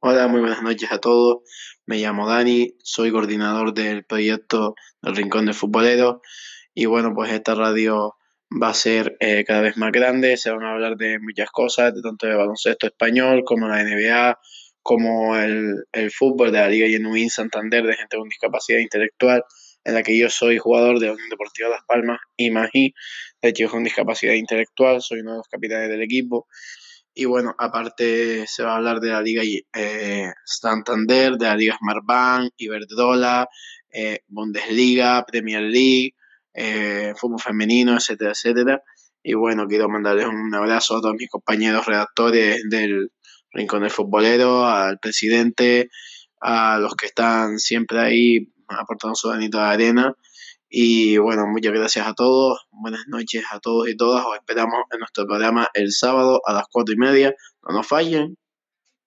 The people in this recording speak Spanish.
Hola, muy buenas noches a todos. Me llamo Dani, soy coordinador del proyecto del Rincón del Futbolero. Y bueno, pues esta radio va a ser eh, cada vez más grande, se van a hablar de muchas cosas, de tanto de baloncesto español como la NBA, como el, el fútbol de la Liga Genuín Santander de gente con discapacidad intelectual, en la que yo soy jugador de Unión Deportiva Las Palmas y Magí, de hecho con discapacidad intelectual, soy uno de los capitanes del equipo y bueno, aparte se va a hablar de la Liga eh, Santander, de la Liga Smartbank, Iberdrola, eh, Bundesliga, Premier League, eh, fútbol femenino, etcétera, etcétera. Y bueno, quiero mandarles un abrazo a todos mis compañeros redactores del Rincón del Futbolero, al presidente, a los que están siempre ahí aportando su granito de arena y bueno, muchas gracias a todos, buenas noches a todos y todas, os esperamos en nuestro programa el sábado a las cuatro y media, no nos fallen.